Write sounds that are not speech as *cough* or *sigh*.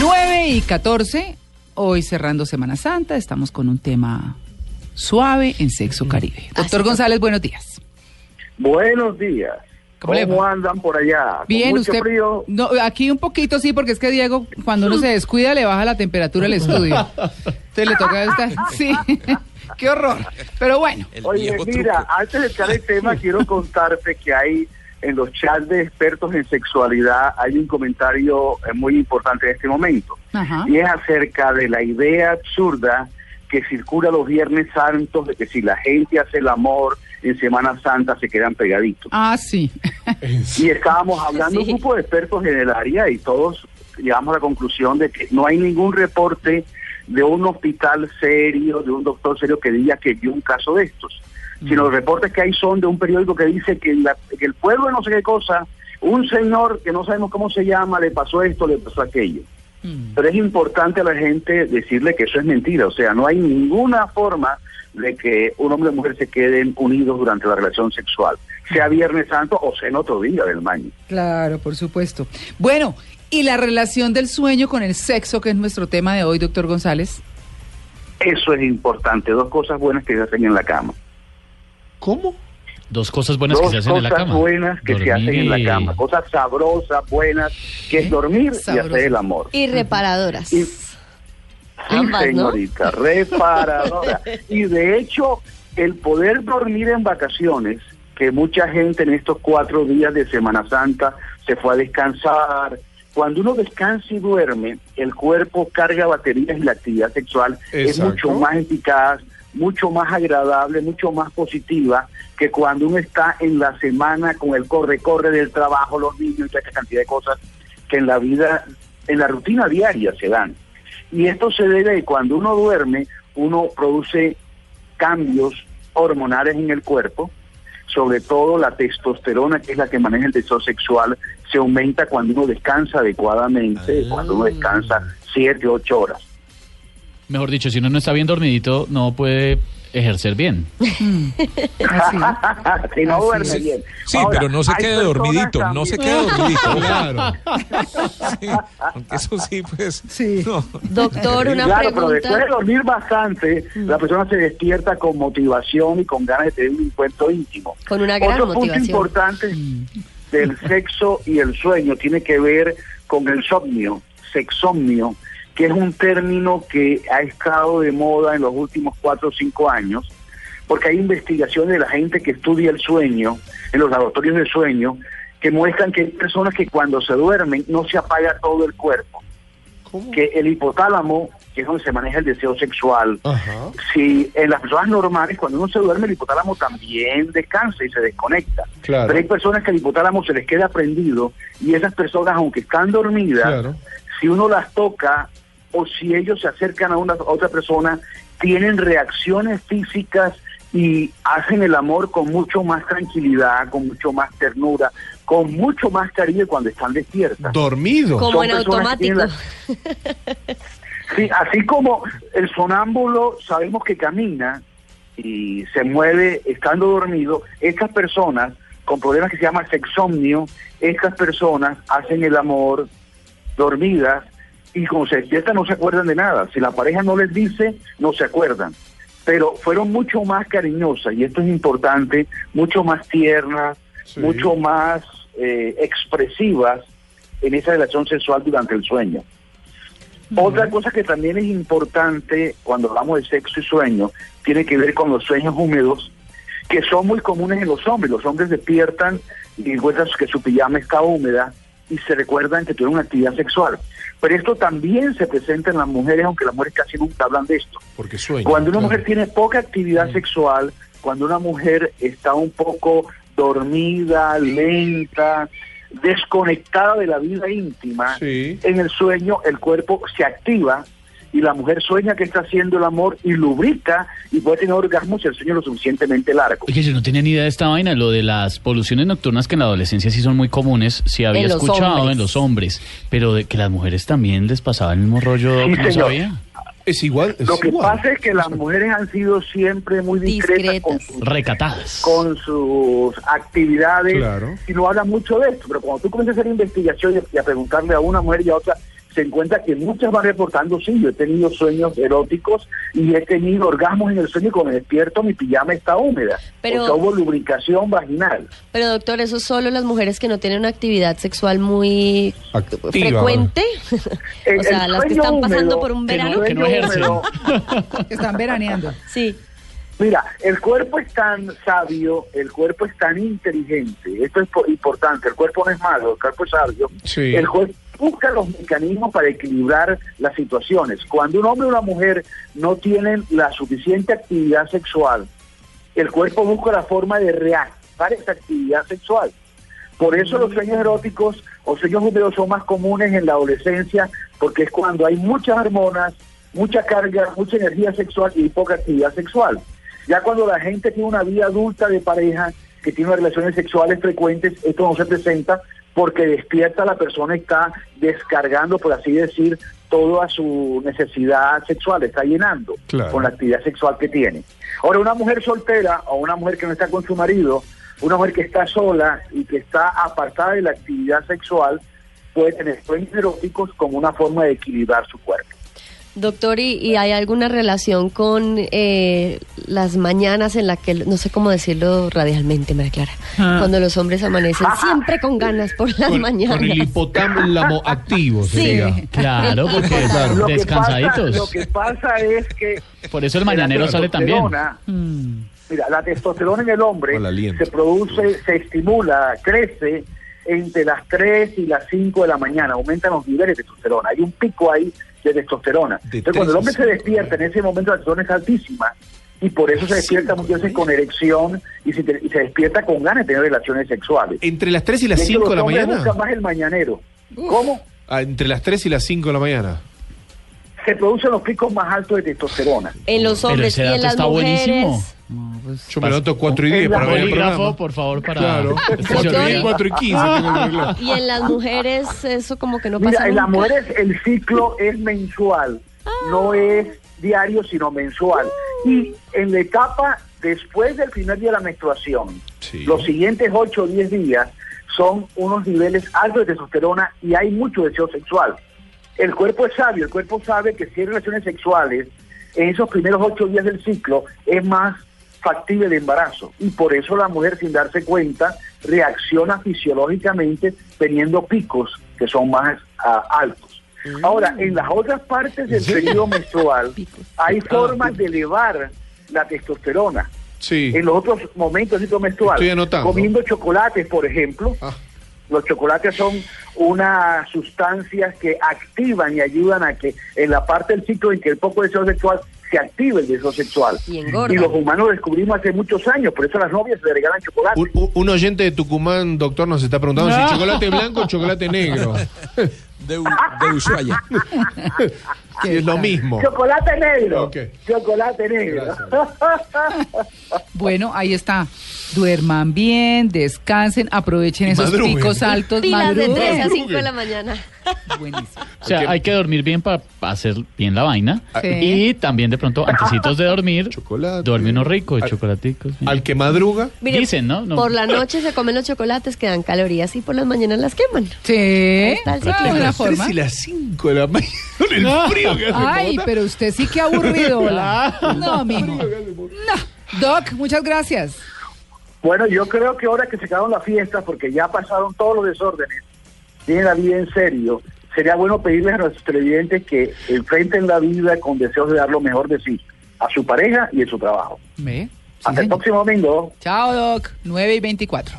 9 y 14, hoy cerrando Semana Santa, estamos con un tema suave en Sexo Caribe. Doctor González, buenos días. Buenos días. ¿Cómo andan por allá? ¿Con Bien, mucho usted. frío? No, aquí un poquito sí, porque es que Diego, cuando uno se descuida, le baja la temperatura al estudio. Entonces le toca estar. *laughs* Sí, *laughs* qué horror. Pero bueno, Oye, mira, antes de entrar el tema, *laughs* quiero contarte que hay en los chats de expertos en sexualidad hay un comentario eh, muy importante en este momento. Ajá. Y es acerca de la idea absurda que circula los viernes santos de que si la gente hace el amor en Semana Santa se quedan pegaditos. ah, sí. Y estábamos hablando un grupo de expertos en el área y todos llegamos a la conclusión de que no hay ningún reporte de un hospital serio, de un doctor serio que diga que vio un caso de estos. Sino los reportes que hay son de un periódico que dice que, la- que el pueblo de no sé qué cosa, un señor que no sabemos cómo se llama, le pasó esto, le pasó aquello. Pero es importante a la gente decirle que eso es mentira. O sea, no hay ninguna forma de que un hombre y mujer se queden unidos durante la relación sexual, sea Viernes Santo o sea en otro día del año. Claro, por supuesto. Bueno, ¿y la relación del sueño con el sexo, que es nuestro tema de hoy, doctor González? Eso es importante. Dos cosas buenas que se hacen en la cama. ¿Cómo? Dos cosas buenas que Dos se hacen en la cosas cama. buenas que se hacen en la y- cama. Cosas sabrosas, buenas, que es dormir y hacer el amor. Y reparadoras. Y- Sí, Ambas, ¿no? señorita, reparadora. *laughs* y de hecho, el poder dormir en vacaciones, que mucha gente en estos cuatro días de Semana Santa se fue a descansar. Cuando uno descansa y duerme, el cuerpo carga baterías y la actividad sexual es mucho más eficaz, mucho más agradable, mucho más positiva que cuando uno está en la semana con el corre-corre del trabajo, los niños y toda esa cantidad de cosas que en la vida, en la rutina diaria se dan. Y esto se debe que cuando uno duerme, uno produce cambios hormonales en el cuerpo, sobre todo la testosterona, que es la que maneja el deseo sexual, se aumenta cuando uno descansa adecuadamente, cuando uno descansa siete, ocho horas. Mejor dicho, si uno no está bien dormidito, no puede ejercer bien. *laughs* si no duerme bien. Sí, Ahora, pero no se quede dormidito, no se quede dormidito, *laughs* claro. Sí, aunque eso sí, pues. Sí. no. Doctor, una claro, pero después de pregunta. dormir bastante, la persona se despierta con motivación y con ganas de tener un encuentro íntimo. Con una gran Otro punto motivación. importante del sexo y el sueño tiene que ver con el somnio, sexomnio, que es un término que ha estado de moda en los últimos cuatro o cinco años, porque hay investigaciones de la gente que estudia el sueño, en los laboratorios de sueño, que muestran que hay personas que cuando se duermen no se apaga todo el cuerpo ¿Cómo? que el hipotálamo, que es donde se maneja el deseo sexual, Ajá. si en las personas normales, cuando uno se duerme, el hipotálamo también descansa y se desconecta. Claro. Pero hay personas que el hipotálamo se les queda prendido y esas personas, aunque están dormidas, Claro. si uno las toca o si ellos se acercan a una a otra persona, tienen reacciones físicas y hacen el amor con mucho más tranquilidad, con mucho más ternura, con mucho más cariño cuando están despiertas. Dormido. Como son en automático. tienen *laughs* Sí, así como el sonámbulo sabemos que camina y se mueve estando dormido, estas personas con problemas que se llama sexomnio, estas personas hacen el amor dormidas y se despiertan no se acuerdan de nada. Si la pareja no les dice, no se acuerdan. Pero fueron mucho más cariñosas, y esto es importante, mucho más tiernas, Sí. mucho más eh, expresivas en esa relación sexual durante el sueño. Otra cosa que también es importante cuando hablamos de sexo y sueño tiene que ver con los sueños húmedos, que son muy comunes en los hombres. Los hombres despiertan y encuentran que su pijama está húmeda y se recuerdan que tuvieron una actividad sexual. Pero esto también se presenta en las mujeres, aunque las mujeres casi nunca hablan de esto. Porque sueña. Cuando una claro. mujer tiene poca actividad sexual, cuando una mujer está un poco dormida, lenta, desconectada de la vida íntima, Sí. en el sueño el cuerpo se activa y la mujer sueña que está haciendo el amor y lubrica y puede tener orgasmos si el sueño es lo suficientemente largo. Oye, yo no tenía ni idea de esta vaina, lo de las poluciones nocturnas que en la adolescencia sí son muy comunes, sí había En escuchado hombres. en los hombres, pero de que las mujeres también les pasaba el mismo rollo, Sí, no sabía. Es igual. Es Lo que igual. pasa es que las mujeres han sido siempre muy discretas con sus Recatadas. con sus actividades Claro. y no hablan mucho de esto, pero cuando tú comienzas a hacer investigación y y a preguntarle a una mujer y a otra, se encuentra que muchas van reportando, sí, yo he tenido sueños eróticos y he tenido orgasmos en el sueño y cuando me despierto mi pijama está húmeda. Pero- o sea, hubo lubricación vaginal. Pero doctor, eso solo las mujeres que no tienen una actividad sexual muy Activa, frecuente. *laughs* El- o sea, las que están pasando húmedo, por un verano. que no húmedo, Que están veraneando. Sí. Mira, el cuerpo es tan sabio, el cuerpo es tan inteligente, esto es po- importante, el cuerpo no es malo, el cuerpo es sabio. Sí. El cuerpo busca los mecanismos para equilibrar las situaciones. Cuando un hombre o una mujer no tienen la suficiente actividad sexual, el cuerpo busca la forma de reactivar esa actividad sexual. Por eso los sueños eróticos o sueños húmedos son más comunes en la adolescencia, porque es cuando hay muchas hormonas, mucha carga, mucha energía sexual y poca actividad sexual. Ya cuando la gente tiene una vida adulta de pareja, que tiene relaciones sexuales frecuentes, esto no se presenta porque despierta la persona y está descargando, por así decir, toda su necesidad sexual, está llenando Claro. con la actividad sexual que tiene. Ahora, una mujer soltera o una mujer que no está con su marido, una mujer que está sola y que está apartada de la actividad sexual, puede tener sueños eróticos como una forma de equilibrar su cuerpo. Doctor, ¿y, y hay alguna relación con eh, las mañanas en la que, no sé cómo decirlo radialmente, María Clara, Ah. cuando los hombres amanecen siempre con ganas por las Con, mañanas? con el hipotálamo *laughs* activo, Sí. sería. Claro, porque Claro. Lo que, descansaditos. pasa, lo que pasa es que... Por eso el mañanero sale también. Mm. Mira, la testosterona en el hombre se produce, se estimula, crece entre las 3 y las 5 de la mañana, aumentan los niveles de testosterona. Hay un pico ahí de testosterona. De Entonces, cuando el hombre 3 se a 5, despierta, en ese momento la testosterona es altísima y por eso se despierta muchas veces con erección y se, y se despierta con ganas de tener relaciones sexuales. Entre las 3 y las De hecho, 5 de la mañana. buscan más el mañanero. ¿Cómo? Ah, entre las 3 y las 5 de la mañana. Se producen los picos más altos de testosterona. En los Pero hombres y en las está mujeres. buenísimo. Yo me noto 4 y En 10 la para ver el Bolígrafo, programa. por favor, para... Claro. este 4 y 10, señor. 4 y 15 tengo el reloj. *laughs* Y en las mujeres eso como que no pasa Mira, en las mujeres el ciclo es mensual, no es diario, sino mensual. Y en la etapa después del primer día de la menstruación, Sí. los siguientes 8 o 10 días son unos niveles altos de testosterona y hay mucho deseo sexual. El cuerpo es sabio, el cuerpo sabe que si hay relaciones sexuales en esos primeros 8 días del ciclo es más factible el embarazo. Y por eso la mujer sin darse cuenta reacciona fisiológicamente teniendo picos que son más ah, altos. Ahora, en las otras partes del periodo menstrual *laughs* hay formas de elevar la testosterona. Sí. En los otros momentos del ciclo menstrual, comiendo chocolates, por ejemplo, Ah, los chocolates son unas sustancias que activan y ayudan a que en la parte del ciclo en que el poco deseo sexual se active el deseo sexual. Y engorda. Y los humanos lo descubrimos hace muchos años, por eso las novias se regalan chocolate. un, un- oyente de Tucumán, doctor, nos está preguntando si chocolate blanco o chocolate negro. De Ushuaia. *laughs* Sí, es lo mismo. Chocolate negro. Chocolate negro. Bueno, ahí está. Duerman bien, descansen, aprovechen Y esos madruguen. picos altos. Pilas de 3 a madruguen. 5 de la mañana. Buenísimo. O sea, hay que dormir bien para hacer bien la vaina. Sí. Y también de pronto, antecitos de dormir, Chocolate. duerme uno rico de Al- chocolaticos. Al que madruga, Dicen, ¿no? No. Por la noche se comen los chocolates que dan calorías y por las mañanas las queman. Sí. está el Ah, ciclo. buena las 3 forma. y las 5 de la mañana. Con el frío que hace en Ay, Bogotá. pero usted sí que aburrido. hola. No, mijo. No. Doc, muchas gracias. Bueno, yo creo que ahora que se acabaron las fiestas, porque ya pasaron todos los desórdenes, tienen la vida en serio, sería bueno pedirles a nuestros televidentes que enfrenten la vida con deseos de dar lo mejor de sí, a su pareja y en su trabajo. Sí, Hasta el próximo domingo. Chao, Doc. 9 y 24.